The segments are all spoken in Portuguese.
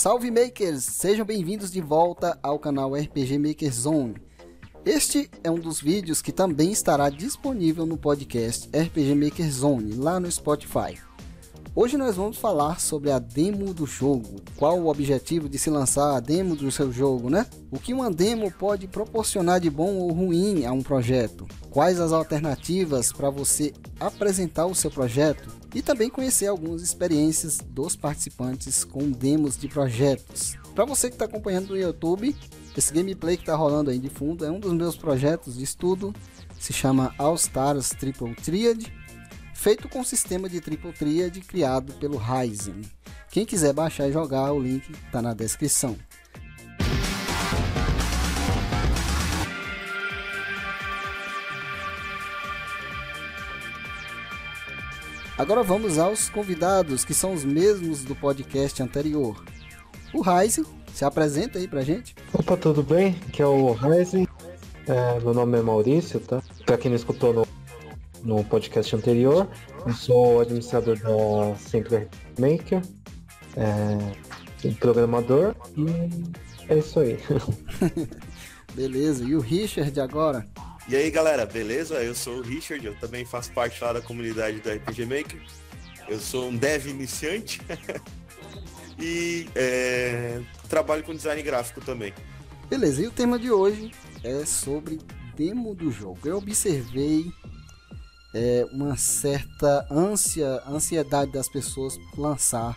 Salve Makers! Sejam bem-vindos de volta ao canal RPG Maker Zone. Este é um dos vídeos que também estará disponível no podcast RPG Maker Zone, lá no Spotify. Hoje nós vamos falar sobre a demo do jogo. Qual o objetivo de se lançar a demo do seu jogo, né? O que uma demo pode proporcionar de bom ou ruim a um projeto? Quais as alternativas para você apresentar o seu projeto? E também conhecer algumas experiências dos participantes com demos de projetos. Para você que está acompanhando no YouTube, esse gameplay que está rolando aí de fundo é um dos meus projetos de estudo. Se chama All Stars Triple Triad feito com sistema de triple triad criado pelo Ryzen. Quem quiser baixar e jogar, o link está na descrição. Agora vamos aos convidados, que são os mesmos do podcast anterior. O Ryzen, se apresenta aí pra gente. Opa, tudo bem? Aqui é o Ryzen. É, meu nome é Maurício, tá? Pra quem não escutou no no podcast anterior. Eu sou administrador da Sempre Maker, é, programador e é isso aí. beleza, e o Richard agora? E aí galera, beleza? Eu sou o Richard, eu também faço parte lá da comunidade do RPG Maker. Eu sou um dev iniciante e é, trabalho com design gráfico também. Beleza, e o tema de hoje é sobre demo do jogo. Eu observei é, uma certa ânsia, ansiedade das pessoas por lançar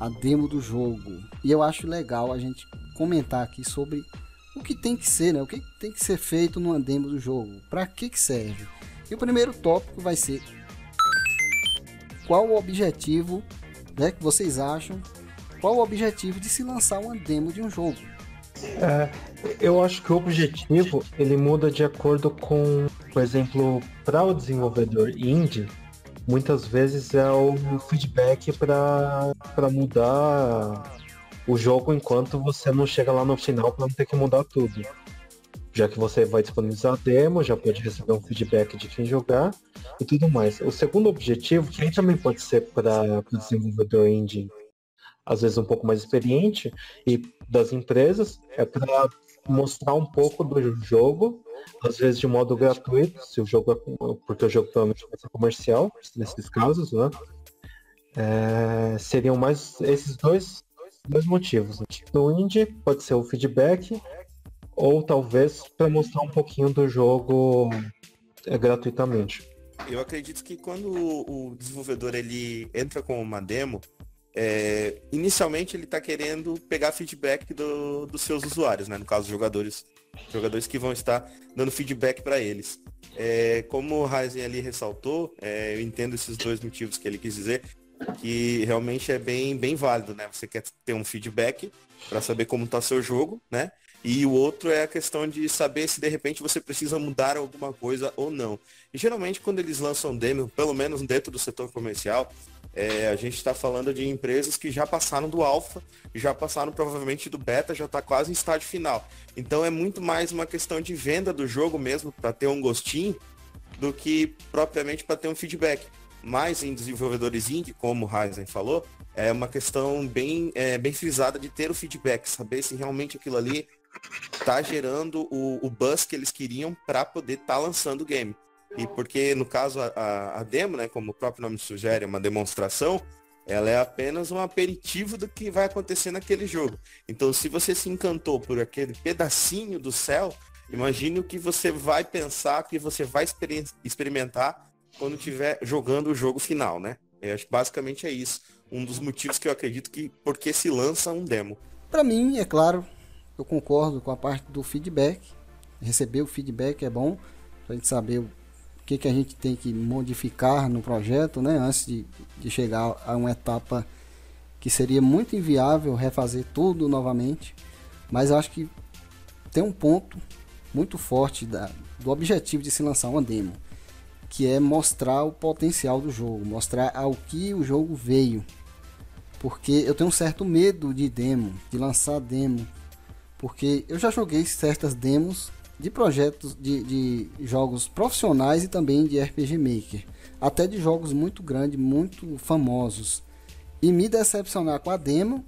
a demo do jogo. E eu acho legal a gente comentar aqui sobre o que tem que ser, né? O que tem que ser feito numa demo do jogo. Para que que serve? E o primeiro tópico vai ser qual o objetivo, né, que vocês acham? Qual o objetivo de se lançar uma demo de um jogo? É, eu acho que o objetivo ele muda de acordo com, por exemplo, para o desenvolvedor indie, muitas vezes é o feedback para mudar o jogo enquanto você não chega lá no final para não ter que mudar tudo. Já que você vai disponibilizar a demo, já pode receber um feedback de quem jogar e tudo mais. O segundo objetivo, que também pode ser para o desenvolvedor indie às vezes um pouco mais experiente, e das empresas, é para mostrar um pouco do jogo, às vezes de modo gratuito, se o jogo é, porque o jogo provavelmente vai ser comercial, nesses casos, né? É, seriam mais esses dois, dois motivos. No indie pode ser o feedback, ou talvez para mostrar um pouquinho do jogo é, gratuitamente. Eu acredito que quando o desenvolvedor ele entra com uma demo, é, inicialmente ele está querendo pegar feedback do, dos seus usuários, né? No caso, jogadores, jogadores que vão estar dando feedback para eles. É, como o Ryzen ali ressaltou, é, eu entendo esses dois motivos que ele quis dizer, que realmente é bem, bem válido, né? Você quer ter um feedback para saber como está seu jogo, né? E o outro é a questão de saber se de repente você precisa mudar alguma coisa ou não. E geralmente quando eles lançam demo, pelo menos dentro do setor comercial, é, a gente está falando de empresas que já passaram do alfa, já passaram provavelmente do beta, já está quase em estágio final. Então é muito mais uma questão de venda do jogo mesmo, para ter um gostinho, do que propriamente para ter um feedback. Mas em desenvolvedores indie, como o Ryzen falou, é uma questão bem, é, bem frisada de ter o feedback, saber se realmente aquilo ali está gerando o, o buzz que eles queriam para poder estar tá lançando o game. E porque, no caso, a, a demo, né, como o próprio nome sugere, é uma demonstração, ela é apenas um aperitivo do que vai acontecer naquele jogo. Então, se você se encantou por aquele pedacinho do céu, imagine o que você vai pensar, que você vai experimentar quando estiver jogando o jogo final, né? Eu acho que basicamente é isso. Um dos motivos que eu acredito que porque se lança um demo. Para mim, é claro, eu concordo com a parte do feedback. Receber o feedback é bom, pra gente saber que, que a gente tem que modificar no projeto, né, antes de, de chegar a uma etapa que seria muito inviável refazer tudo novamente. Mas eu acho que tem um ponto muito forte da, do objetivo de se lançar uma demo, que é mostrar o potencial do jogo, mostrar ao que o jogo veio. Porque eu tenho um certo medo de demo, de lançar demo, porque eu já joguei certas demos de projetos de, de jogos profissionais e também de RPG Maker, até de jogos muito grandes, muito famosos. E me decepcionar com a demo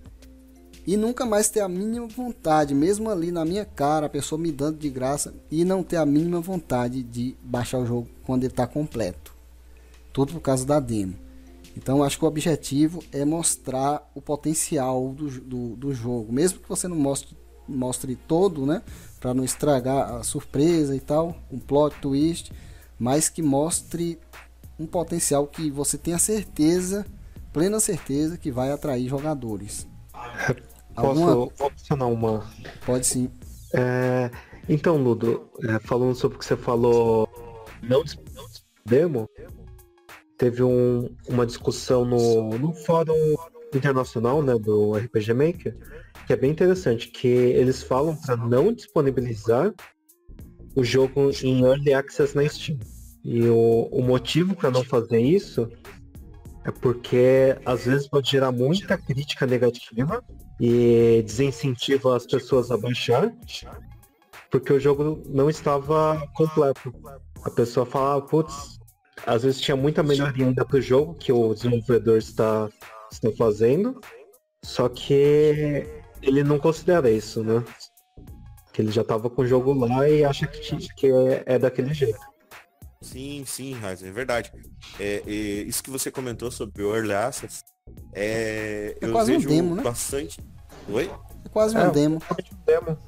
e nunca mais ter a mínima vontade, mesmo ali na minha cara, a pessoa me dando de graça e não ter a mínima vontade de baixar o jogo quando ele está completo. Tudo por causa da demo. Então acho que o objetivo é mostrar o potencial do, do, do jogo, mesmo que você não mostre, mostre todo, né? Para não estragar a surpresa e tal, um plot twist, mas que mostre um potencial que você tenha certeza, plena certeza que vai atrair jogadores. Posso opcionar uma? Pode sim. É, então, Ludo, é, falando sobre o que você falou, não demo, teve um, uma discussão no, no fórum internacional né, do RPG Maker, que é bem interessante, que eles falam para não disponibilizar o jogo em Early Access na Steam. E o, o motivo para não fazer isso é porque às vezes pode gerar muita crítica negativa e desincentiva as pessoas a baixar, porque o jogo não estava completo. A pessoa fala, putz, às vezes tinha muita melhoria ainda pro jogo que o desenvolvedor está, está fazendo, só que ele não considera isso, né? Que ele já estava com o jogo lá e acha que, que é, é daquele jeito. Sim, sim, Raiz, é verdade. É, é, isso que você comentou sobre o Early Access, é, é eu quase vejo um demo, né? bastante. Oi? É quase um é, demo. demo.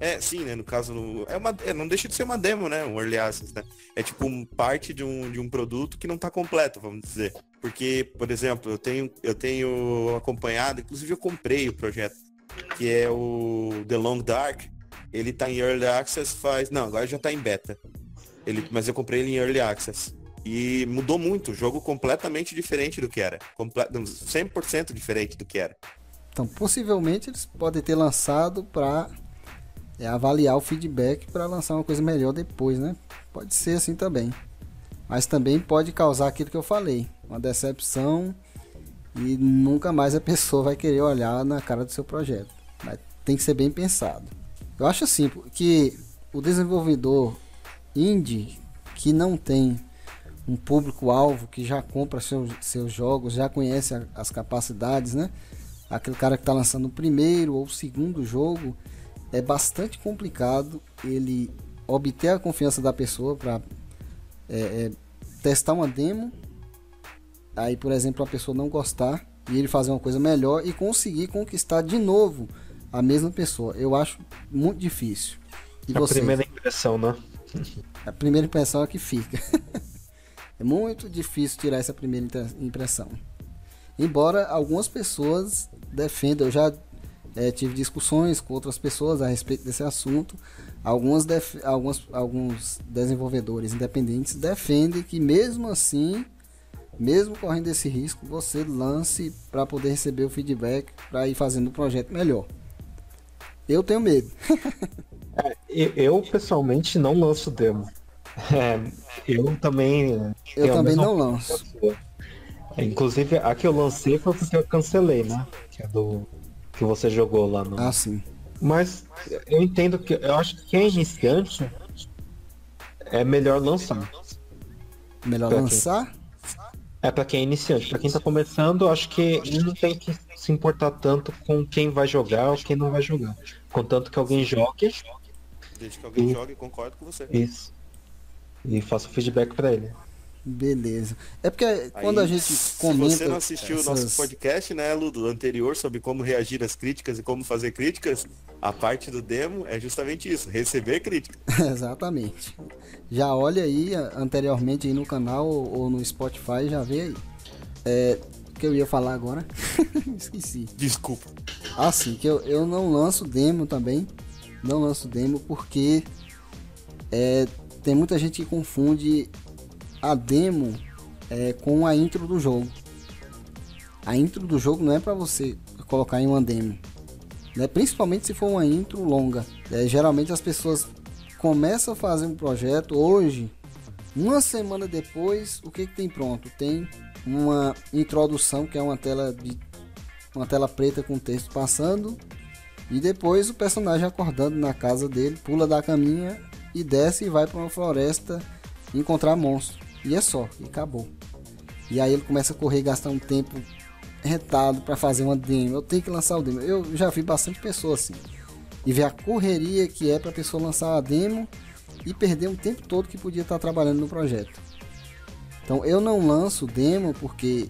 É, sim, né? No caso, é uma, é, não deixa de ser uma demo, né? Um early access, né? É tipo um, parte de um, de um produto que não está completo, vamos dizer. Porque, por exemplo, eu tenho, eu tenho acompanhado, inclusive eu comprei o projeto, que é o The Long Dark. Ele está em early access faz. Não, agora já está em beta. Ele, mas eu comprei ele em Early Access. E mudou muito, o jogo completamente diferente do que era. Comple 100% diferente do que era. Então, possivelmente eles podem ter lançado para é, avaliar o feedback para lançar uma coisa melhor depois, né? Pode ser assim também. Mas também pode causar aquilo que eu falei, uma decepção e nunca mais a pessoa vai querer olhar na cara do seu projeto. Mas tem que ser bem pensado. Eu acho assim que o desenvolvedor indie que não tem um público-alvo que já compra seus, seus jogos, já conhece a, as capacidades, né? Aquele cara que está lançando o primeiro ou o segundo jogo, é bastante complicado ele obter a confiança da pessoa para é, é, testar uma demo. Aí, por exemplo, a pessoa não gostar e ele fazer uma coisa melhor e conseguir conquistar de novo a mesma pessoa. Eu acho muito difícil. E a você? primeira impressão, né? A primeira impressão é que fica. é muito difícil tirar essa primeira impressão. Embora algumas pessoas defendam, eu já é, tive discussões com outras pessoas a respeito desse assunto. Algumas alguns, alguns desenvolvedores independentes defendem que mesmo assim, mesmo correndo esse risco, você lance para poder receber o feedback para ir fazendo o projeto melhor. Eu tenho medo. É, eu, pessoalmente não lanço demo. É, eu também. Eu também não lanço. É, inclusive, a que eu lancei foi porque eu cancelei, né? Que é do. Que você jogou lá no. Ah, sim. Mas eu entendo que. Eu acho que quem é iniciante é melhor lançar. Melhor pra lançar? Quem... É para quem é iniciante. Para quem tá começando, acho que não tem que se importar tanto com quem vai jogar ou quem não vai jogar. Contanto que alguém jogue Desde que alguém e... jogue, concordo com você. Isso. E faça feedback para ele. Beleza. É porque quando Aí, a gente comenta. Se você não assistiu essas... o nosso podcast, né, Ludo, anterior, sobre como reagir às críticas e como fazer críticas, a parte do demo é justamente isso, receber crítica. Exatamente. Já olha aí anteriormente aí no canal ou no Spotify, já vê aí. É, o que eu ia falar agora? Esqueci. Desculpa. Ah, sim, que eu, eu não lanço demo também não lanço demo porque é, tem muita gente que confunde a demo é, com a intro do jogo. A intro do jogo não é para você colocar em uma demo, né? principalmente se for uma intro longa. É, geralmente as pessoas começam a fazer um projeto hoje, uma semana depois, o que, que tem pronto? Tem uma introdução que é uma tela de uma tela preta com texto passando e depois o personagem acordando na casa dele, pula da caminha e desce e vai para uma floresta encontrar monstro. E é só, e acabou. E aí ele começa a correr gastar um tempo retado para fazer uma demo, eu tenho que lançar o demo. Eu já vi bastante pessoas assim. E ver a correria que é para a pessoa lançar a demo e perder um tempo todo que podia estar trabalhando no projeto. Então eu não lanço demo porque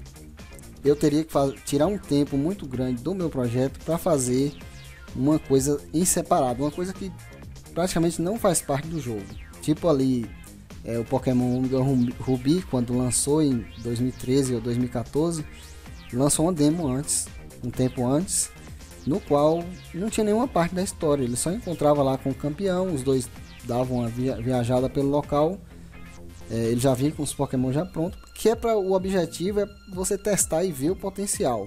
eu teria que tirar um tempo muito grande do meu projeto para fazer uma coisa em separado, uma coisa que praticamente não faz parte do jogo. Tipo ali é, o Pokémon Ruby, quando lançou em 2013 ou 2014, lançou uma demo antes, um tempo antes, no qual não tinha nenhuma parte da história. Ele só encontrava lá com o campeão, os dois davam uma viajada pelo local. É, ele já vinha com os Pokémon já prontos, que é para o objetivo é você testar e ver o potencial.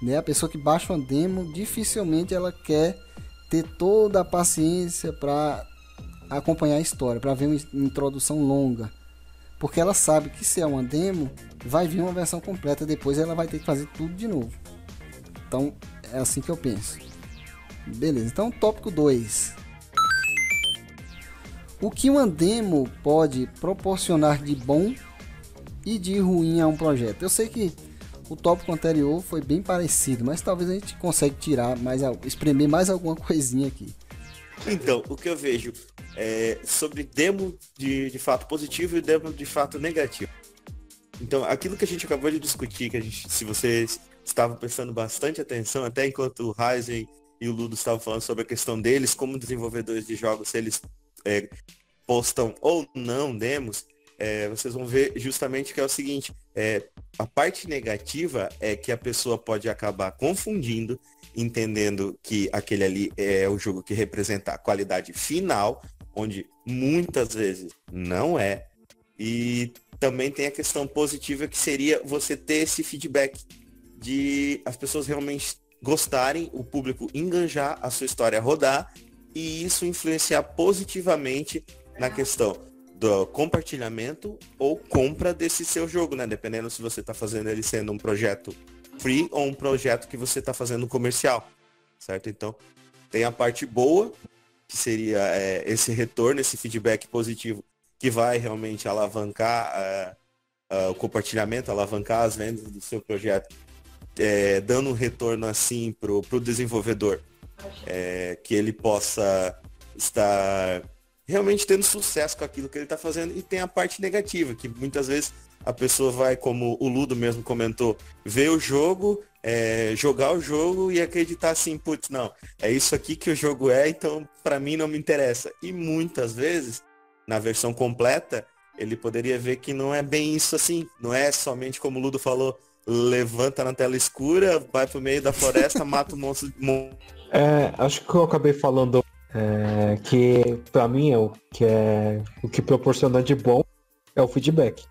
Né? A pessoa que baixa uma demo, dificilmente ela quer ter toda a paciência para acompanhar a história, para ver uma introdução longa. Porque ela sabe que se é uma demo, vai vir uma versão completa depois ela vai ter que fazer tudo de novo. Então, é assim que eu penso. Beleza, então tópico 2. O que uma demo pode proporcionar de bom e de ruim a um projeto? Eu sei que o tópico anterior foi bem parecido, mas talvez a gente consiga tirar mais, espremer mais alguma coisinha aqui. Então, o que eu vejo é sobre demo de, de fato positivo e demo de fato negativo. Então, aquilo que a gente acabou de discutir, que a gente, se vocês estavam prestando bastante atenção, até enquanto o Ryzen e o Ludo estavam falando sobre a questão deles, como desenvolvedores de jogos, se eles é, postam ou não demos, é, vocês vão ver justamente que é o seguinte, é, a parte negativa é que a pessoa pode acabar confundindo, entendendo que aquele ali é o jogo que representa a qualidade final, onde muitas vezes não é. E também tem a questão positiva que seria você ter esse feedback de as pessoas realmente gostarem, o público enganjar, a sua história rodar e isso influenciar positivamente na questão do compartilhamento ou compra desse seu jogo, né? Dependendo se você está fazendo ele sendo um projeto free ou um projeto que você está fazendo comercial, certo? Então, tem a parte boa, que seria é, esse retorno, esse feedback positivo, que vai realmente alavancar uh, uh, o compartilhamento, alavancar as vendas do seu projeto, é, dando um retorno assim para o desenvolvedor, é, que ele possa estar realmente tendo sucesso com aquilo que ele está fazendo. E tem a parte negativa, que muitas vezes a pessoa vai, como o Ludo mesmo comentou, ver o jogo, é, jogar o jogo e acreditar assim, putz, não, é isso aqui que o jogo é, então para mim não me interessa. E muitas vezes, na versão completa, ele poderia ver que não é bem isso assim, não é somente como o Ludo falou, levanta na tela escura, vai pro meio da floresta, mata o monstro. É, acho que eu acabei falando é, que para mim é o que é o que proporciona de bom é o feedback.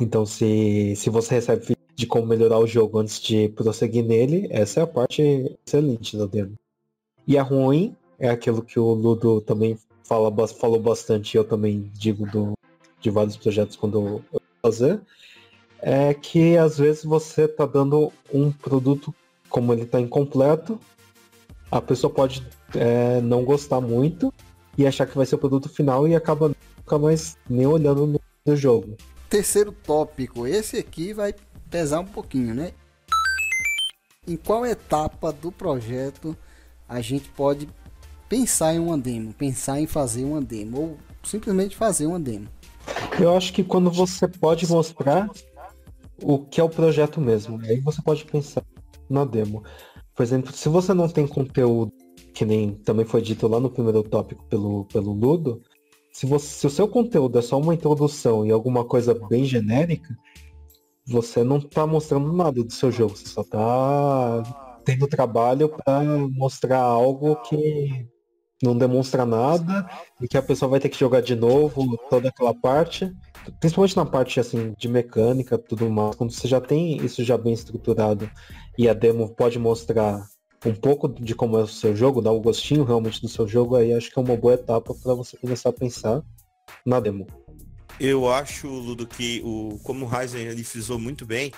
Então se, se você recebe de como melhorar o jogo antes de prosseguir nele, essa é a parte excelente da demo. E a ruim é aquilo que o Ludo também fala, falou bastante, eu também digo do, de vários projetos quando eu fazer, é que às vezes você tá dando um produto como ele tá incompleto, a pessoa pode é, não gostar muito e achar que vai ser o produto final e acaba nunca mais nem olhando no, no jogo. Terceiro tópico, esse aqui vai pesar um pouquinho, né? Em qual etapa do projeto a gente pode pensar em uma demo, pensar em fazer uma demo ou simplesmente fazer uma demo? Eu acho que quando você pode mostrar o que é o projeto mesmo, aí você pode pensar na demo. Por exemplo, se você não tem conteúdo que nem também foi dito lá no primeiro tópico pelo, pelo Ludo, se, você, se o seu conteúdo é só uma introdução e alguma coisa bem genérica, você não está mostrando nada do seu jogo, você só está tendo trabalho para mostrar algo que não demonstra nada e que a pessoa vai ter que jogar de novo toda aquela parte, principalmente na parte assim de mecânica, tudo mais, quando você já tem isso já bem estruturado e a demo pode mostrar um pouco de como é o seu jogo, dar o um gostinho realmente do seu jogo, aí acho que é uma boa etapa para você começar a pensar na demo. Eu acho, Ludo, que o, como o Ryzen ele frisou muito bem,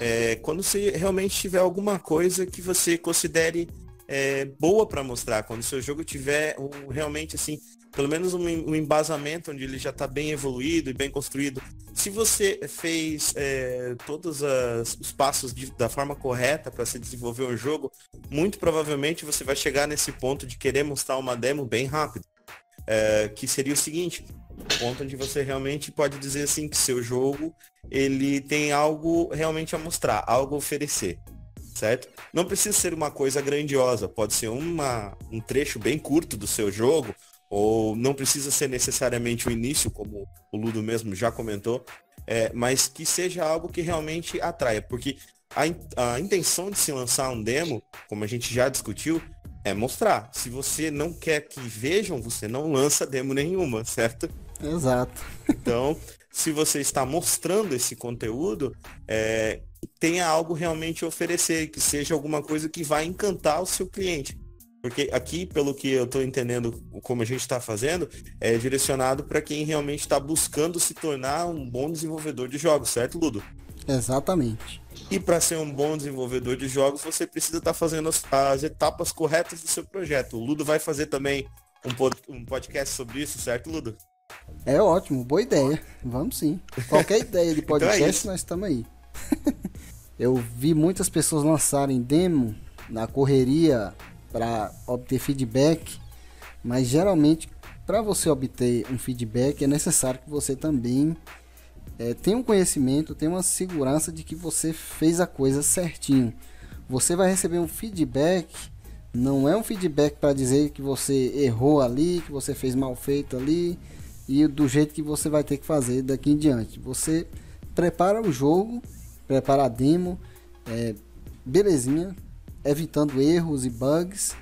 é, quando você realmente tiver alguma coisa que você considere é, boa para mostrar, quando o seu jogo tiver um, realmente assim, pelo menos um, um embasamento onde ele já está bem evoluído e bem construído, se você fez é, todos as, os passos de, da forma correta para se desenvolver um jogo, muito provavelmente você vai chegar nesse ponto de querer mostrar uma demo bem rápido. É, que seria o seguinte, o ponto onde você realmente pode dizer assim que seu jogo ele tem algo realmente a mostrar, algo a oferecer, certo? Não precisa ser uma coisa grandiosa, pode ser uma, um trecho bem curto do seu jogo, ou não precisa ser necessariamente o início, como o Ludo mesmo já comentou, é, mas que seja algo que realmente atraia, porque a, a intenção de se lançar um demo, como a gente já discutiu, é mostrar. Se você não quer que vejam, você não lança demo nenhuma, certo? Exato. Então, se você está mostrando esse conteúdo, é, tenha algo realmente a oferecer, que seja alguma coisa que vai encantar o seu cliente. Porque aqui, pelo que eu estou entendendo como a gente está fazendo, é direcionado para quem realmente está buscando se tornar um bom desenvolvedor de jogos, certo, Ludo? Exatamente. E para ser um bom desenvolvedor de jogos, você precisa estar tá fazendo as, as, etapas corretas do seu projeto. O Ludo vai fazer também um, pod, um podcast sobre isso, certo, Ludo? É ótimo, boa ideia. Vamos sim. Qualquer ideia de podcast, então é nós estamos aí. eu vi muitas pessoas lançarem demo na correria para obter feedback, mas geralmente para você obter um feedback é necessário que você também é, tenha um conhecimento, tenha uma segurança de que você fez a coisa certinho. Você vai receber um feedback, não é um feedback para dizer que você errou ali, que você fez mal feito ali e do jeito que você vai ter que fazer daqui em diante. Você prepara o jogo, prepara a demo, é, belezinha, evitando erros e bugs,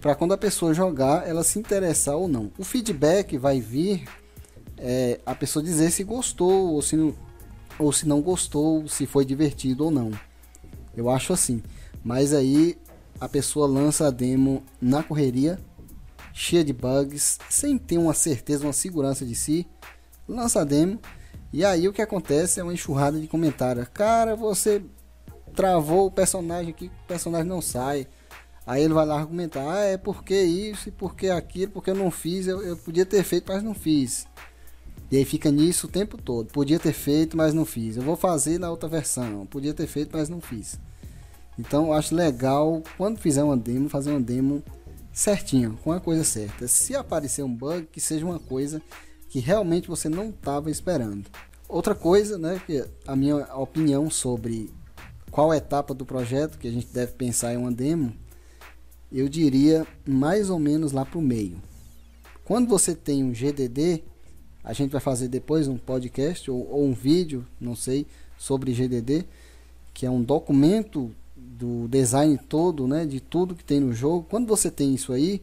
para quando a pessoa jogar, ela se interessar ou não. O feedback vai vir é, a pessoa dizer se gostou ou se, não, ou se não gostou, se foi divertido ou não. Eu acho assim. Mas aí a pessoa lança a demo na correria, cheia de bugs, sem ter uma certeza, uma segurança de si, lança a demo. E aí o que acontece é uma enxurrada de comentários. Cara, você travou o personagem aqui, o personagem não sai. Aí ele vai lá argumentar, ah, é porque isso e porque aquilo, porque eu não fiz, eu, eu podia ter feito, mas não fiz. E aí fica nisso o tempo todo. Podia ter feito, mas não fiz. Eu vou fazer na outra versão. Podia ter feito, mas não fiz. Então eu acho legal, quando fizer uma demo, fazer uma demo certinha, com a coisa certa. Se aparecer um bug, que seja uma coisa que realmente você não estava esperando. Outra coisa, né, que a minha opinião sobre qual etapa do projeto que a gente deve pensar em uma demo, eu diria mais ou menos lá para o meio. Quando você tem um GDD, a gente vai fazer depois um podcast ou, ou um vídeo, não sei, sobre GDD, que é um documento do design todo, né, de tudo que tem no jogo. Quando você tem isso aí,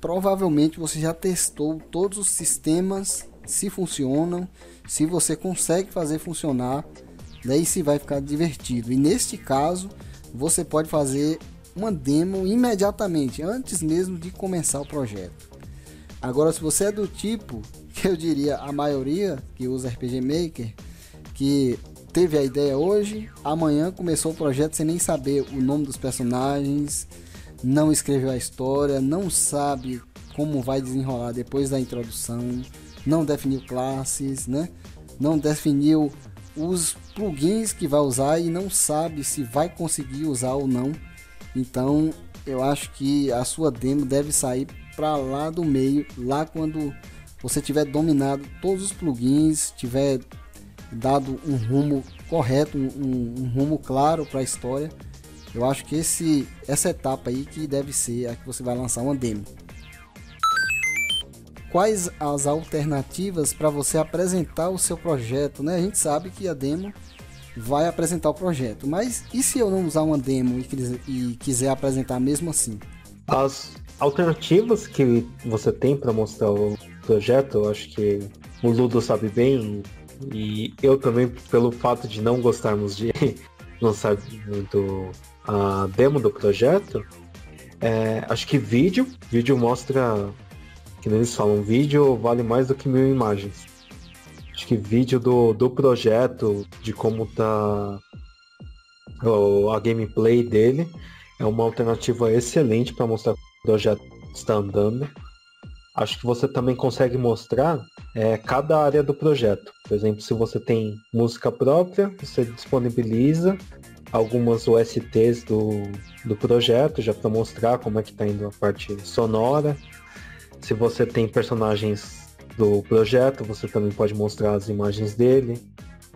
provavelmente você já testou todos os sistemas, se funcionam, se você consegue fazer funcionar daí se vai ficar divertido. E neste caso, você pode fazer uma demo imediatamente, antes mesmo de começar o projeto. Agora, se você é do tipo, que eu diria a maioria que usa RPG Maker, que teve a ideia hoje, amanhã começou o projeto sem nem saber o nome dos personagens, não escreveu a história, não sabe como vai desenrolar depois da introdução, não definiu classes, né? Não definiu os plugins que vai usar e não sabe se vai conseguir usar ou não. Então, eu acho que a sua demo deve sair para lá do meio, lá quando você tiver dominado todos os plugins, tiver dado um rumo correto, um, um rumo claro para a história. Eu acho que esse, essa etapa aí que deve ser a que você vai lançar uma demo quais as alternativas para você apresentar o seu projeto, né? A gente sabe que a demo vai apresentar o projeto, mas e se eu não usar uma demo e, e quiser apresentar mesmo assim? As alternativas que você tem para mostrar o projeto, eu acho que o Ludo sabe bem e eu também, pelo fato de não gostarmos de lançar do, a demo do projeto, é, acho que vídeo, vídeo mostra que nem eles falam, vídeo vale mais do que mil imagens. Acho que vídeo do, do projeto, de como tá a gameplay dele, é uma alternativa excelente para mostrar que o projeto está andando. Acho que você também consegue mostrar é, cada área do projeto. Por exemplo, se você tem música própria, você disponibiliza algumas OSTs do, do projeto, já para mostrar como é que está indo a parte sonora. Se você tem personagens do projeto, você também pode mostrar as imagens dele.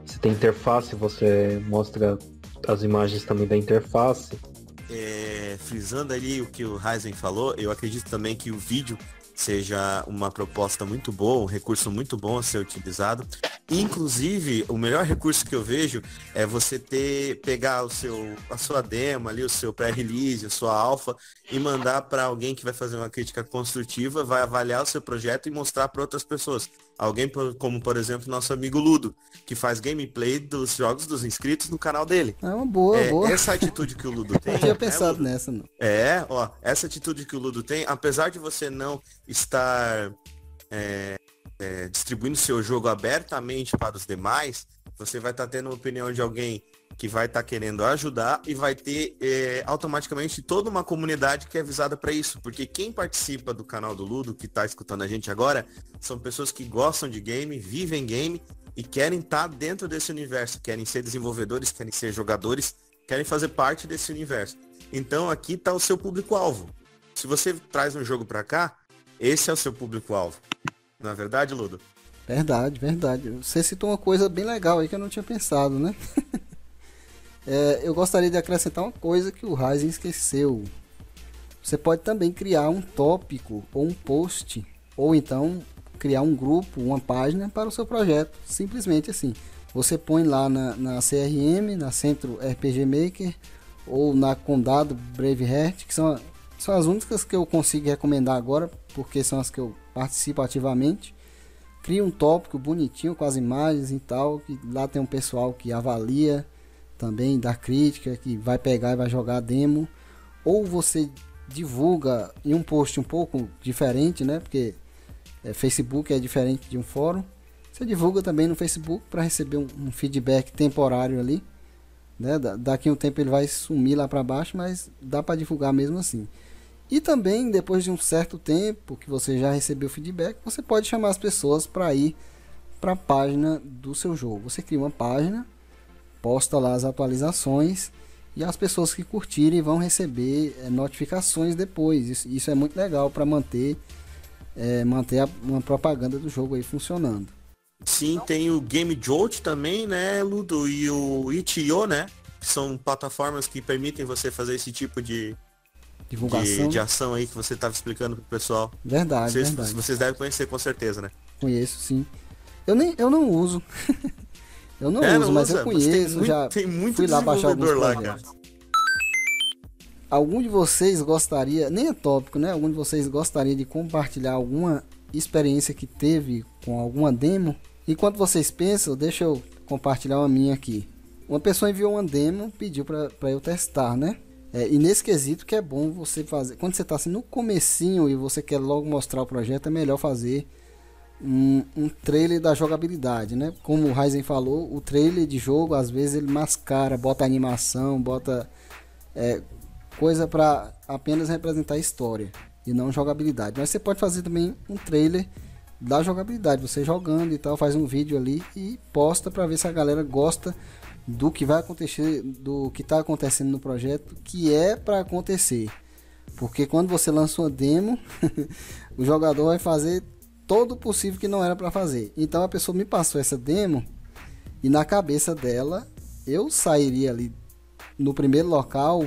Se tem interface, você mostra as imagens também da interface. É, frisando ali o que o Ryzen falou, eu acredito também que o vídeo seja uma proposta muito boa, um recurso muito bom a ser utilizado. Inclusive, o melhor recurso que eu vejo é você ter pegar o seu a sua demo ali, o seu pré-release, a sua alfa e mandar para alguém que vai fazer uma crítica construtiva, vai avaliar o seu projeto e mostrar para outras pessoas. Alguém como, por exemplo, nosso amigo Ludo, que faz gameplay dos jogos dos inscritos no canal dele. É uma boa, é, boa. Essa atitude que o Ludo tem. Eu tinha pensado é, nessa, não. É, ó, essa atitude que o Ludo tem, apesar de você não estar é, é, distribuindo seu jogo abertamente para os demais, você vai estar tá tendo a opinião de alguém que vai estar tá querendo ajudar e vai ter é, automaticamente toda uma comunidade que é visada para isso. Porque quem participa do canal do Ludo, que está escutando a gente agora, são pessoas que gostam de game, vivem game e querem estar tá dentro desse universo, querem ser desenvolvedores, querem ser jogadores, querem fazer parte desse universo. Então aqui está o seu público-alvo. Se você traz um jogo para cá, esse é o seu público-alvo. Não é verdade, Ludo? Verdade, verdade. Você citou uma coisa bem legal aí que eu não tinha pensado, né? É, eu gostaria de acrescentar uma coisa que o Ryzen esqueceu. Você pode também criar um tópico ou um post, ou então criar um grupo, uma página para o seu projeto. Simplesmente assim. Você põe lá na, na CRM, na Centro RPG Maker, ou na Condado Braveheart, que são, são as únicas que eu consigo recomendar agora, porque são as que eu participo ativamente. Cria um tópico bonitinho com as imagens e tal, que lá tem um pessoal que avalia também da crítica que vai pegar e vai jogar demo, ou você divulga em um post um pouco diferente, né? Porque é, Facebook é diferente de um fórum. Você divulga também no Facebook para receber um, um, feedback temporário ali. Né? Da, daqui um tempo ele vai sumir lá para baixo, mas dá para divulgar mesmo assim. E também, depois de um certo tempo que você já recebeu feedback, você pode chamar as pessoas para ir para a página do seu jogo. Você cria uma página posta lá as atualizações e as pessoas que curtirem vão receber é, notificações depois. Isso, isso, é muito legal para manter é, manter a, uma propaganda do jogo aí funcionando. Sim, tem o Game Jolt também, né, Ludo, e o Itch.io, né? Que são plataformas que permitem você fazer esse tipo de divulgação de, de ação aí que você estava explicando pro pessoal. Verdade, vocês, verdade. Vocês devem conhecer com certeza, né? Conheço, sim. Eu nem eu não uso. Eu não é, uso, não mas usa, eu conheço, mas já tem muito fui lá baixar alguns lá, cara. Algum de vocês gostaria, nem é tópico, né? Algum de vocês gostaria de compartilhar alguma experiência que teve com alguma demo? Enquanto vocês pensam, deixa eu compartilhar uma minha aqui. Uma pessoa enviou uma demo, pediu para eu testar, né? É, e nesse quesito que é bom você fazer, quando você está assim no comecinho e você quer logo mostrar o projeto, é melhor fazer um, um, trailer da jogabilidade, né? Como o Ryzen falou, o trailer de jogo às vezes ele mascara, bota animação, bota é, coisa para apenas representar a história e não jogabilidade. Mas você pode fazer também um trailer da jogabilidade, você jogando e tal, faz um vídeo ali e posta para ver se a galera gosta do que vai acontecer, do que está acontecendo no projeto, que é para acontecer. Porque quando você lança uma demo, o jogador vai fazer todo possível que não era para fazer. Então a pessoa me passou essa demo e na cabeça dela eu sairia ali no primeiro local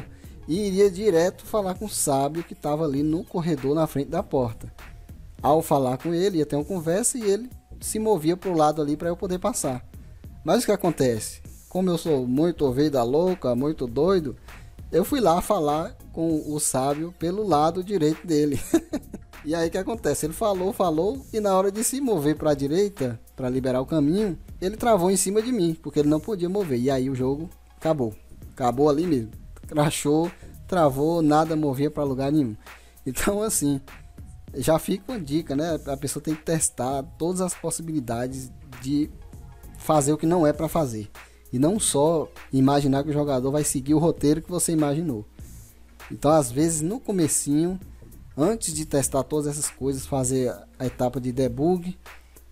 e iria direto falar com o sábio que estava ali no corredor na frente da porta. Ao falar com ele, ia ter uma conversa e ele se movia para o lado ali para eu poder passar. Mas o que acontece? Como eu sou muito ovelha louca, muito doido, eu fui lá falar com o sábio pelo lado direito dele. E aí o que acontece? Ele falou, falou, e na hora de se mover para a direita, para liberar o caminho, ele travou em cima de mim, porque ele não podia mover. E aí o jogo acabou. Acabou ali mesmo. Crashou, travou, nada movia para lugar nenhum. Então, assim, já fica uma dica, né? A pessoa tem que testar todas as possibilidades de fazer o que não é para fazer. E não só imaginar que o jogador vai seguir o roteiro que você imaginou. Então, às vezes, no comecinho, antes de testar todas essas coisas, fazer a etapa de debug,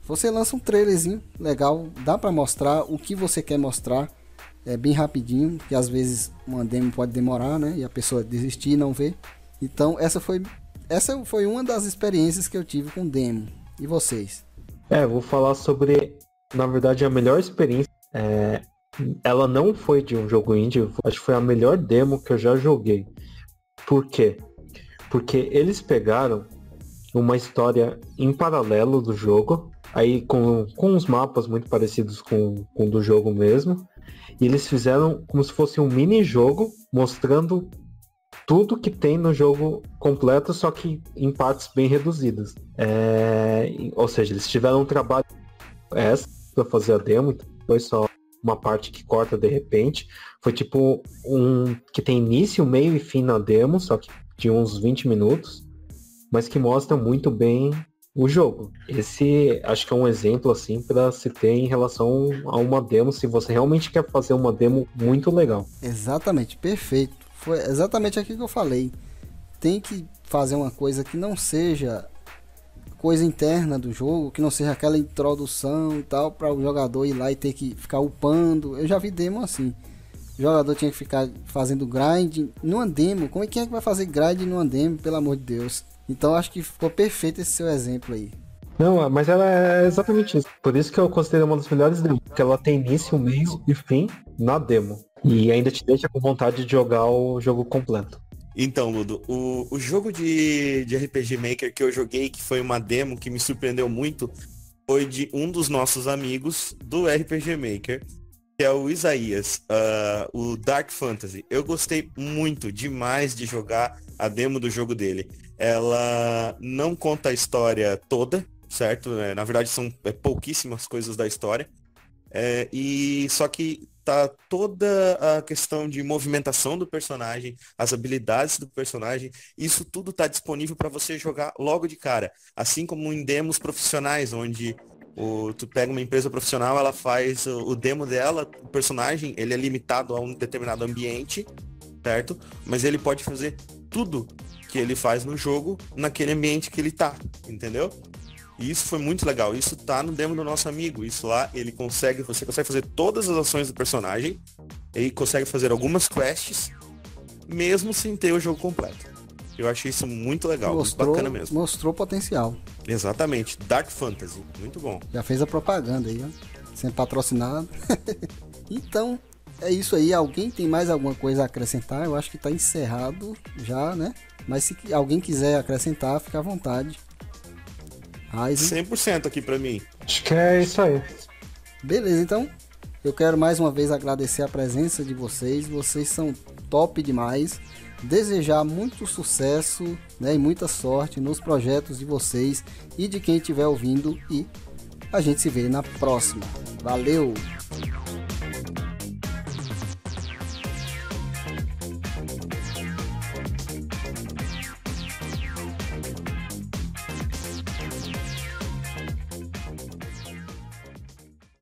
você lança um trailerzinho legal, dá para mostrar o que você quer mostrar, é bem rapidinho, que às vezes uma demo pode demorar, né? E a pessoa desistir e não ver. Então essa foi essa foi uma das experiências que eu tive com demo. E vocês? É, vou falar sobre, na verdade, a melhor experiência. É, ela não foi de um jogo indie, acho que foi a melhor demo que eu já joguei. Por quê? Porque eles pegaram uma história em paralelo do jogo, aí com, com uns mapas muito parecidos com, com o do jogo mesmo. E eles fizeram como se fosse um mini jogo mostrando tudo que tem no jogo completo, só que em partes bem reduzidas. É... Ou seja, eles tiveram um trabalho essa para fazer a demo, então foi só uma parte que corta de repente. Foi tipo um que tem início, meio e fim na demo, só que de uns 20 minutos, mas que mostra muito bem o jogo. Esse acho que é um exemplo assim para se ter em relação a uma demo, se você realmente quer fazer uma demo muito legal. Exatamente, perfeito. Foi exatamente aquilo que eu falei. Tem que fazer uma coisa que não seja coisa interna do jogo, que não seja aquela introdução e tal, para o jogador ir lá e ter que ficar upando. Eu já vi demo assim. O jogador tinha que ficar fazendo grind numa demo. Como é que é que vai fazer grind numa demo, pelo amor de Deus? Então acho que ficou perfeito esse seu exemplo aí. Não, mas ela é exatamente isso. Por isso que eu considero uma das melhores demos. Porque ela tem início, meio e fim na demo. E ainda te deixa com vontade de jogar o jogo completo. Então, Ludo, o, o jogo de, de RPG Maker que eu joguei, que foi uma demo que me surpreendeu muito, foi de um dos nossos amigos do RPG Maker, que é o Isaías, uh, o Dark Fantasy. Eu gostei muito, demais de jogar a demo do jogo dele. Ela não conta a história toda, certo? É, na verdade, são é, pouquíssimas coisas da história. É, e só que tá toda a questão de movimentação do personagem, as habilidades do personagem, isso tudo tá disponível para você jogar logo de cara. Assim como em demos profissionais, onde o, tu pega uma empresa profissional, ela faz o, o demo dela, o personagem, ele é limitado a um determinado ambiente, certo? Mas ele pode fazer tudo que ele faz no jogo naquele ambiente que ele tá, entendeu? E isso foi muito legal. Isso tá no demo do nosso amigo. Isso lá, ele consegue, você consegue fazer todas as ações do personagem. Ele consegue fazer algumas quests, mesmo sem ter o jogo completo. Eu achei isso muito legal, mostrou, muito bacana mesmo. Mostrou potencial. Exatamente. Dark Fantasy. Muito bom. Já fez a propaganda aí, ó. Sendo patrocinado. então, é isso aí. Alguém tem mais alguma coisa a acrescentar? Eu acho que está encerrado já, né? Mas se alguém quiser acrescentar, fica à vontade. Ryzen. 100% aqui para mim. Acho que é isso aí. Beleza, então eu quero mais uma vez agradecer a presença de vocês. Vocês são top demais. Desejar muito sucesso né, e muita sorte nos projetos de vocês e de quem estiver ouvindo. E a gente se vê na próxima. Valeu!